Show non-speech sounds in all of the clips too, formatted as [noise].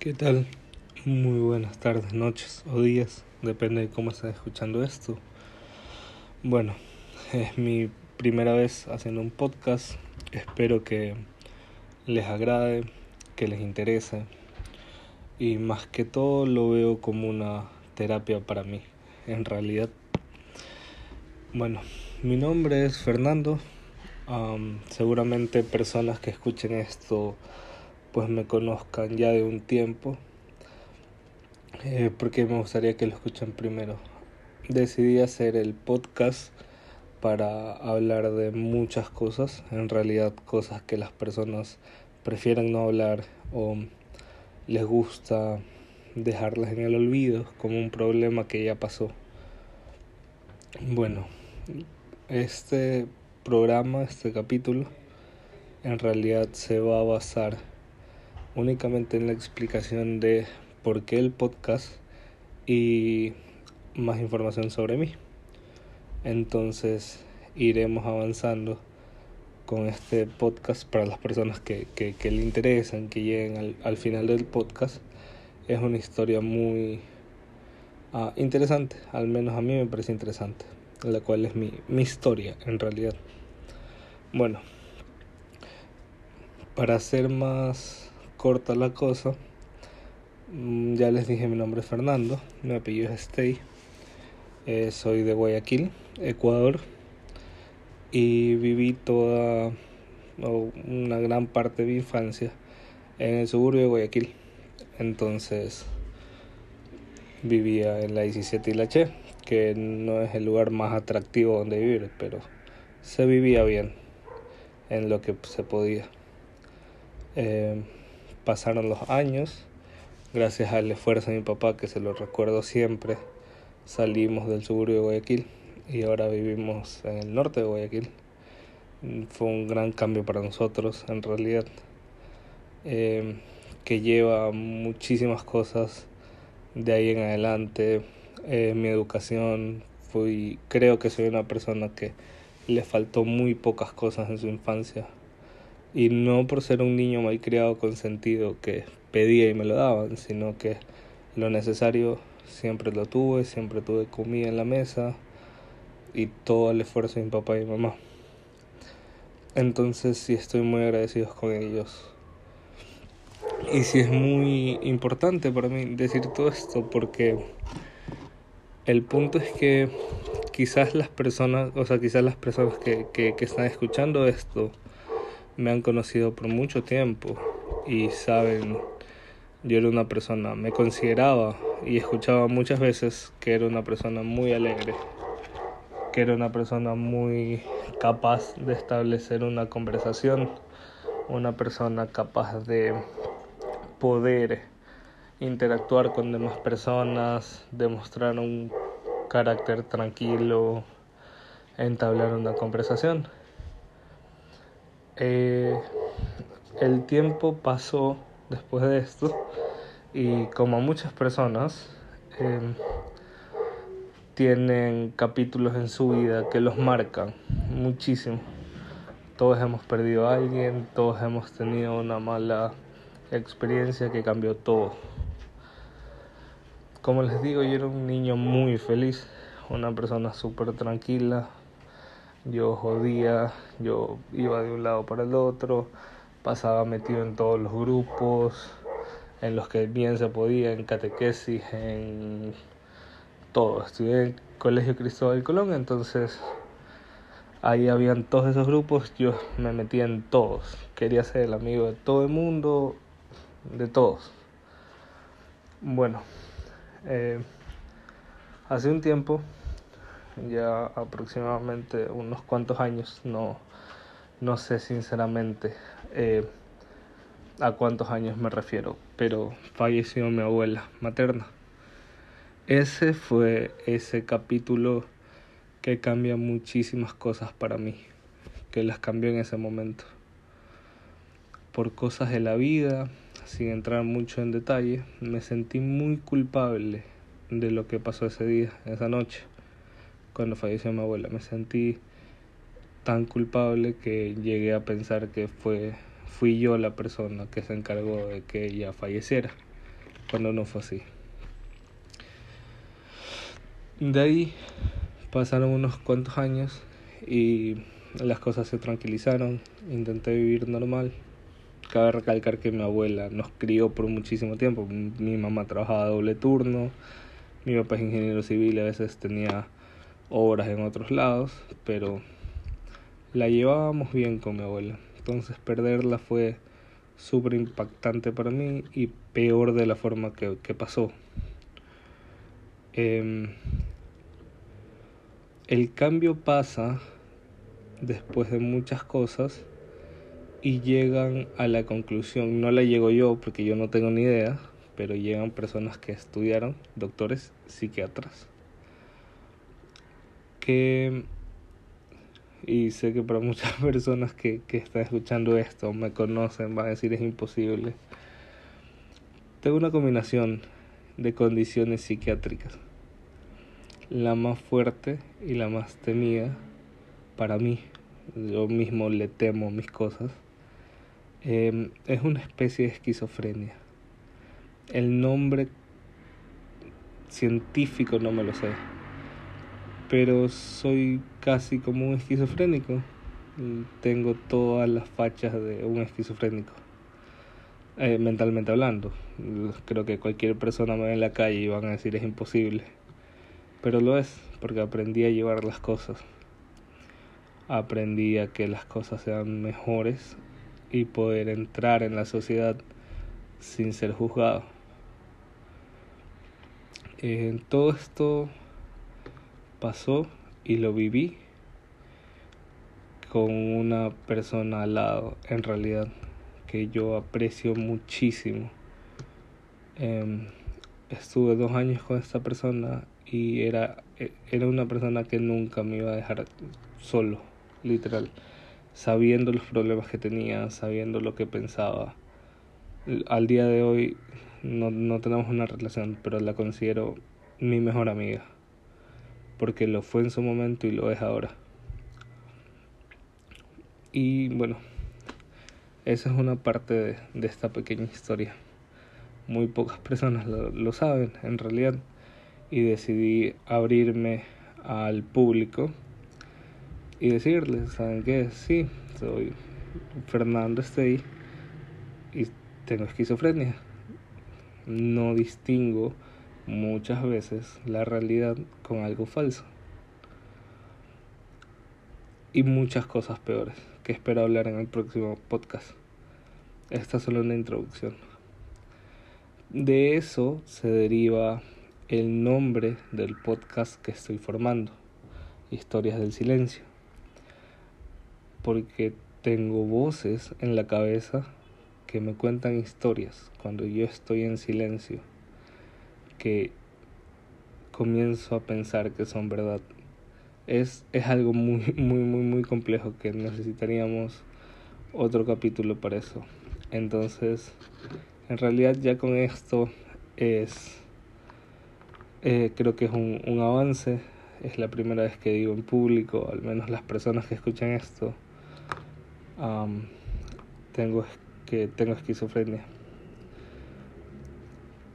¿Qué tal? Muy buenas tardes, noches o días, depende de cómo estén escuchando esto. Bueno, es mi primera vez haciendo un podcast, espero que les agrade, que les interese y más que todo lo veo como una terapia para mí, en realidad. Bueno, mi nombre es Fernando, seguramente personas que escuchen esto pues me conozcan ya de un tiempo, eh, porque me gustaría que lo escuchen primero. Decidí hacer el podcast para hablar de muchas cosas, en realidad cosas que las personas prefieren no hablar o les gusta dejarlas en el olvido como un problema que ya pasó. Bueno, este programa, este capítulo, en realidad se va a basar únicamente en la explicación de por qué el podcast y más información sobre mí. Entonces iremos avanzando con este podcast para las personas que, que, le interesan, que lleguen al, al, final del podcast. Es una historia muy uh, interesante, al menos a mí me parece interesante, la cual es mi, mi historia en realidad. Bueno, para ser más corta la cosa. Mm, ya les dije mi nombre es Fernando, mi apellido es Stey, eh, soy de Guayaquil, Ecuador, y viví toda una gran parte de mi infancia en el suburbio de Guayaquil. Entonces vivía en la 17 y la Che, que no es el lugar más atractivo donde vivir, pero se vivía bien en lo que se podía. Eh, pasaron los años, gracias al esfuerzo de mi papá, que se lo recuerdo siempre, salimos del suburbio de Guayaquil y ahora vivimos en el norte de Guayaquil. Fue un gran cambio para nosotros, en realidad, eh, que lleva muchísimas cosas de ahí en adelante. Eh, mi educación, fui, creo que soy una persona que le faltó muy pocas cosas en su infancia y no por ser un niño malcriado consentido que pedía y me lo daban, sino que lo necesario siempre lo tuve, siempre tuve comida en la mesa y todo el esfuerzo de mi papá y mi mamá. Entonces sí estoy muy agradecido con ellos. Y sí es muy importante para mí decir todo esto porque el punto es que quizás las personas, o sea, quizás las personas que, que, que están escuchando esto, me han conocido por mucho tiempo y saben, yo era una persona, me consideraba y escuchaba muchas veces que era una persona muy alegre, que era una persona muy capaz de establecer una conversación, una persona capaz de poder interactuar con demás personas, demostrar un carácter tranquilo, entablar una conversación. Eh, el tiempo pasó después de esto y como muchas personas em, tienen capítulos en su vida que los marcan muchísimo. Todos hemos perdido a alguien, todos hemos tenido una mala experiencia que cambió todo. Como les digo, yo era un niño muy feliz, una persona súper tranquila, yo jodía, yo iba de un lado para el otro, pasaba metido en todos los grupos, en los que bien se podía, en catequesis, en todo. Estudié en el Colegio Cristóbal Colón, entonces ahí habían todos esos grupos, yo me metía en todos. Quería ser el amigo de todo el mundo, de todos. Bueno, eh, hace un tiempo ya aproximadamente unos cuantos años, no, no sé sinceramente eh, a cuántos años me refiero, pero falleció mi abuela materna. Ese fue ese capítulo que cambia muchísimas cosas para mí, que las cambió en ese momento. Por cosas de la vida, sin entrar mucho en detalle, me sentí muy culpable de lo que pasó ese día, esa noche cuando falleció mi abuela. Me sentí tan culpable que llegué a pensar que fue fui yo la persona que se encargó de que ella falleciera. cuando no fue así. De ahí pasaron unos cuantos años y las cosas se tranquilizaron, intenté vivir normal. Cabe recalcar que mi abuela nos crió por muchísimo tiempo. Mi mamá trabajaba doble turno, mi papá es ingeniero civil a veces tenía obras en otros lados, pero la llevábamos bien con mi abuela. Entonces perderla fue súper impactante para mí y peor de la forma que, que pasó. Eh, el cambio pasa después de muchas cosas y llegan a la conclusión, no la llego yo porque yo no tengo ni idea, pero llegan personas que estudiaron, doctores, psiquiatras, y sé que para muchas [laughs] personas que, que están escuchando esto, me conocen, van a decir es imposible, tengo una combinación de condiciones psiquiátricas. La más fuerte y la más temida para mí, yo mismo le temo mis cosas, eh, es una especie de esquizofrenia. El nombre científico no me lo sé, pero soy casi como un esquizofrénico. Tengo todas las fachas de un esquizofrénico, eh, mentalmente hablando. Creo que cualquier persona me ve en la calle y van a decir es imposible pero lo es, porque aprendí a llevar las cosas. Aprendí a que las cosas sean mejores y poder entrar en la sociedad sin ser juzgado. Eh, todo esto pasó y lo viví con una persona al lado, en realidad, que yo aprecio muchísimo. Em, estuve dos años con esta persona y era, e, era una persona que nunca me iba a dejar solo, literal, sabiendo los problemas que tenía, sabiendo lo que pensaba. Al día de hoy no, no tenemos una relación, pero la considero mi mejor amiga, porque lo fue en su momento y lo es ahora. Y bueno, esa es una parte de, esta pequeña historia. Muy pocas personas lo, lo saben, en realidad y decidí abrirme al público y decirles, ¿saben qué? Sí, soy Fernando Estey y tengo esquizofrenia. No distingo muchas veces la realidad con algo falso. Y muchas cosas peores que espero hablar en el próximo podcast. Esta es solo una introducción. De eso se deriva el nombre del podcast que estoy formando, Historias del Silencio, porque tengo voces en la cabeza que me cuentan historias cuando yo estoy en silencio, que comienzo a pensar que son verdad. Es, es algo muy, [laughs] muy, muy, muy complejo que necesitaríamos otro capítulo para eso. Entonces, en realidad ya con esto es eh, creo que es un, un avance. Es la primera vez que digo en público, al menos las personas que escuchan esto, tengo, que tengo esquizofrenia.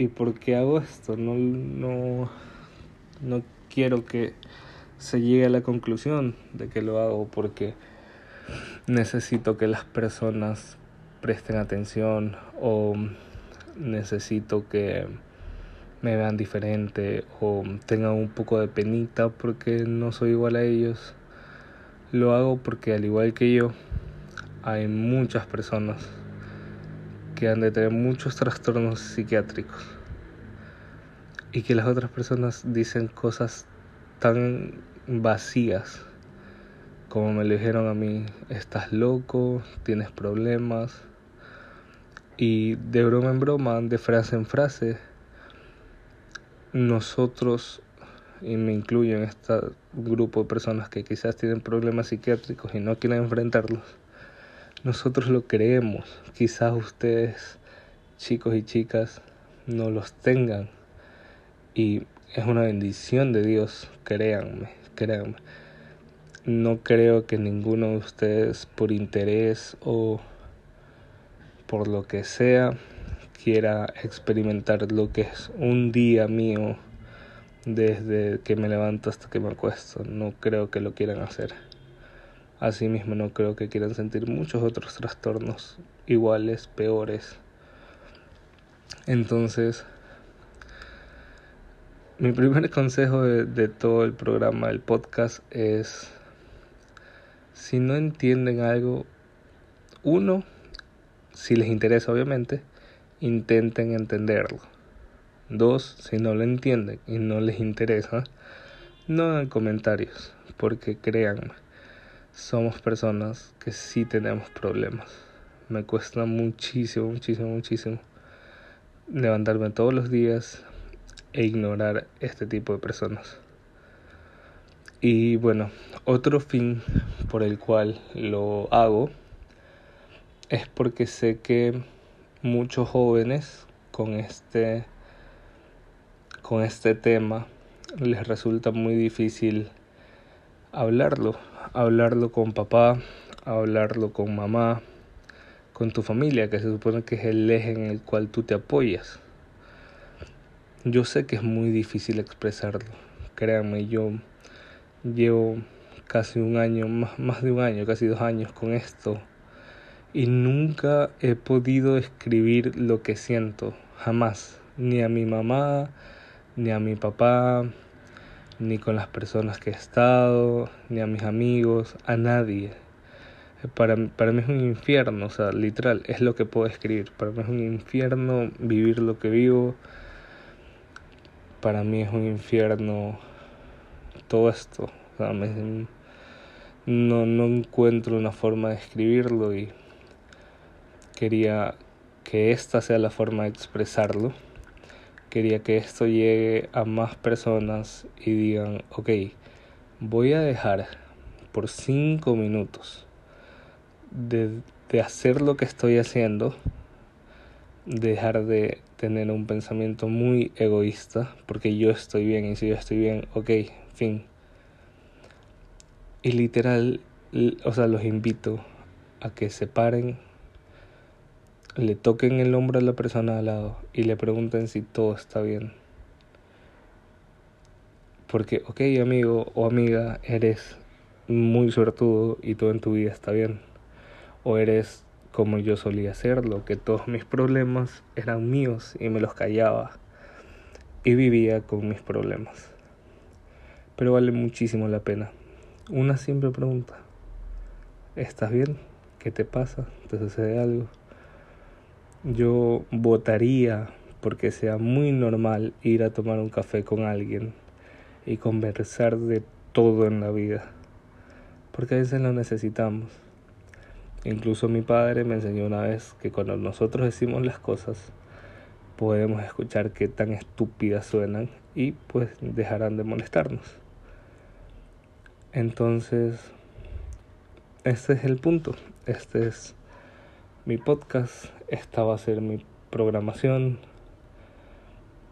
¿Y por qué hago esto? No, no, no quiero que se llegue a la conclusión de que lo hago porque necesito que las personas presten atención o necesito que me vean diferente o tengan un poco de penita porque no soy igual a ellos. Lo hago porque al igual que yo, hay muchas personas que han de tener muchos trastornos psiquiátricos. Y que las otras personas dicen cosas tan vacías como me lo dijeron a mí, estás loco, tienes problemas y de broma en broma, de frase en frase, nosotros, y me incluyo en este grupo de personas que quizás tienen problemas psiquiátricos y no quieren enfrentarlos, nosotros lo creemos. Quizás ustedes, chicos y chicas, no los tengan. Y es una bendición de Dios, créanme, créanme. No creo que ninguno de ustedes por interés o por lo que sea quiera experimentar lo que es un día mío desde que me levanto hasta que me acuesto. No creo que lo quieran hacer. Asimismo, no creo que quieran sentir muchos otros trastornos iguales, peores. Entonces, mi primer [laughs] consejo de, todo el programa, del podcast, es, si no entienden algo, uno, si les interesa obviamente, intenten entenderlo. Dos, si no lo entienden y no les interesa, no hagan comentarios, porque créanme, somos personas que sí tenemos problemas. Me cuesta muchísimo, muchísimo, muchísimo levantarme todos los días e ignorar este tipo de personas. Y bueno, otro fin por el cual lo hago es porque sé que muchos jóvenes con este con este tema les resulta muy difícil hablarlo, hablarlo con papá, hablarlo con mamá, con tu familia, que se supone que es el eje en el cual tú te apoyas. Yo sé que es muy difícil expresarlo, créanme, yo llevo casi un año, más, más de un año, casi dos años con esto y nunca he podido escribir lo que siento, jamás, ni a mi mamá, ni a mi papá, ni con las personas que he estado, ni a mis amigos, a nadie. Para, para mí es un infierno, o sea, literal, es lo que puedo escribir. Para mí es un infierno vivir lo que vivo. Para mí es un infierno todo esto. O sea, no, no encuentro una forma de escribirlo y quería que esta sea la forma de expresarlo. Quería que esto llegue a más personas y digan, ok, voy a dejar por cinco minutos de, de hacer lo que estoy haciendo, dejar de tener un pensamiento muy egoísta, porque yo estoy bien y si yo estoy bien, ok, fin. Y literal, o sea, los invito a que se paren le toquen el hombro a la persona al lado y le pregunten si todo está bien. Porque, ok, amigo o amiga, eres muy suertudo y todo en tu vida está bien. O eres como yo solía hacerlo, que todos mis problemas eran míos y me los callaba. Y vivía con mis problemas. Pero vale muchísimo la pena. Una simple pregunta. ¿Estás bien? ¿Qué te pasa? ¿Te sucede algo? Yo votaría porque sea muy normal ir a tomar un café con alguien y conversar de todo en la vida. Porque a veces lo necesitamos. Incluso mi padre me enseñó una vez que cuando nosotros decimos las cosas, podemos escuchar qué tan estúpidas suenan y pues dejarán de molestarnos. Entonces, este es el punto. Este es mi podcast, esta va a ser mi programación.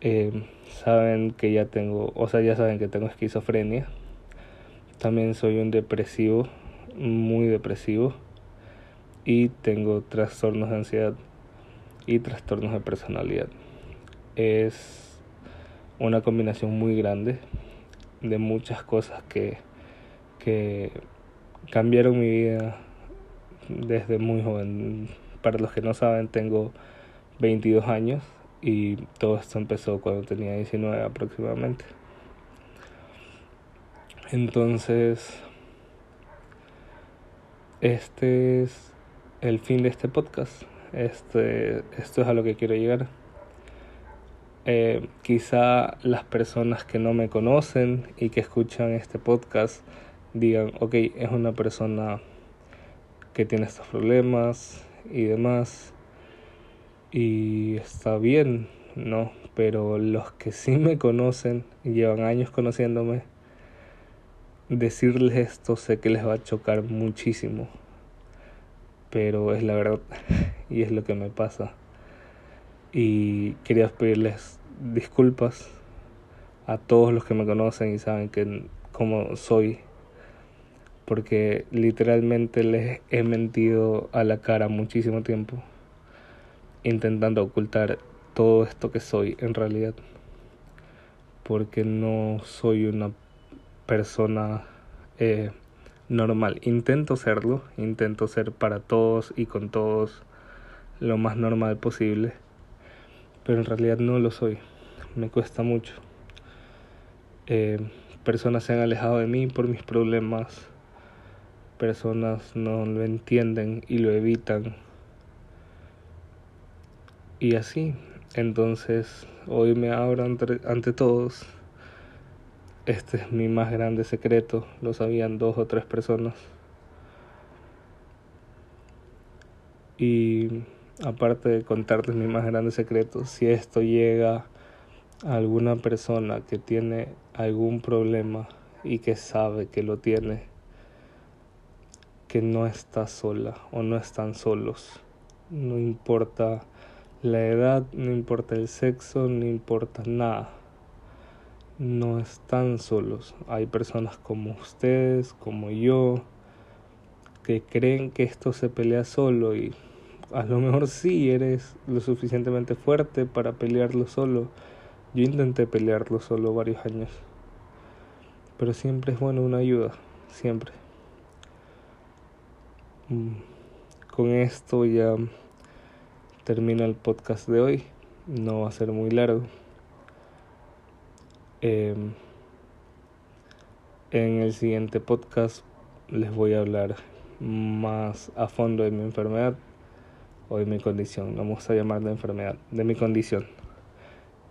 Eh, saben que ya tengo, o sea, ya saben que tengo esquizofrenia. También soy un depresivo, muy depresivo. Y tengo trastornos de ansiedad y trastornos de personalidad. Es una combinación muy grande de muchas cosas que, que cambiaron mi vida desde muy joven. Para los que no saben, tengo 22 años y todo esto empezó cuando tenía 19 aproximadamente. Entonces, este es el fin de este podcast. Este, esto es a lo que quiero llegar. Eh, quizá las personas que no me conocen y que escuchan este podcast digan, ok, es una persona que tiene estos problemas y demás. Y está bien, ¿no? Pero los que sí me conocen llevan años conociéndome, decirles esto sé que les va a chocar muchísimo. Pero es la verdad [laughs] y es lo que me pasa. Y quería pedirles disculpas a todos los que me conocen y saben que como soy porque literalmente les he mentido a la cara muchísimo tiempo intentando ocultar todo esto que soy en realidad. Porque no soy una persona eh, normal. Intento serlo, intento ser para todos y con todos lo más normal posible. Pero en realidad no lo soy. Me cuesta mucho. Eh, personas se han alejado de mí por mis problemas. Personas no lo entienden y lo evitan. Y así, entonces hoy me abro ante, todos. Este es mi más grande secreto, lo sabían dos o tres personas. Y aparte de contarles mi más grande secreto, si esto llega a alguna persona que tiene algún problema y que sabe que lo tiene, que no está sola o no están solos, no importa la edad, no importa el sexo, no importa nada. No están solos. Hay personas como ustedes, como yo, que creen que esto se pelea solo y a lo mejor sí eres lo suficientemente fuerte para pelearlo solo. Yo intenté pelearlo solo varios años. Pero siempre es bueno una ayuda, siempre. Mm, con esto ya termina el podcast de hoy. No va a ser muy largo. Em, en el siguiente podcast les voy a hablar más a fondo de mi enfermedad o de mi condición. No vamos a llamar de enfermedad, de mi condición.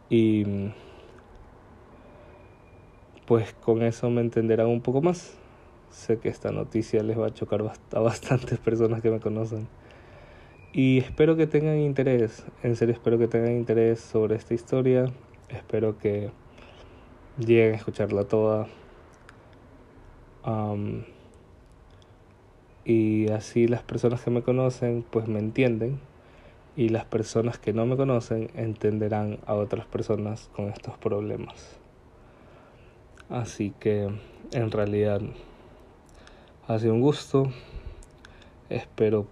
Y pues con eso me entenderán un poco más. Sé que esta noticia les va a chocar a bastantes personas que me conocen. Y espero que tengan interés, en serio espero que tengan interés sobre esta historia. Espero que lleguen a escucharla toda. y así las personas que me conocen pues me entienden y las personas que no me conocen entenderán a otras personas con estos problemas. Así que en realidad ha sido un gusto. Espero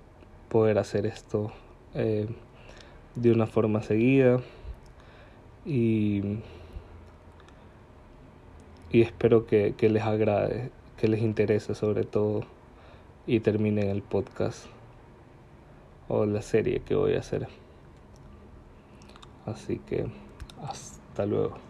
poder hacer esto eh, de una forma seguida y, y espero que, que les agrade, que les interese sobre todo y terminen el podcast o la serie que voy a hacer. Así que hasta luego.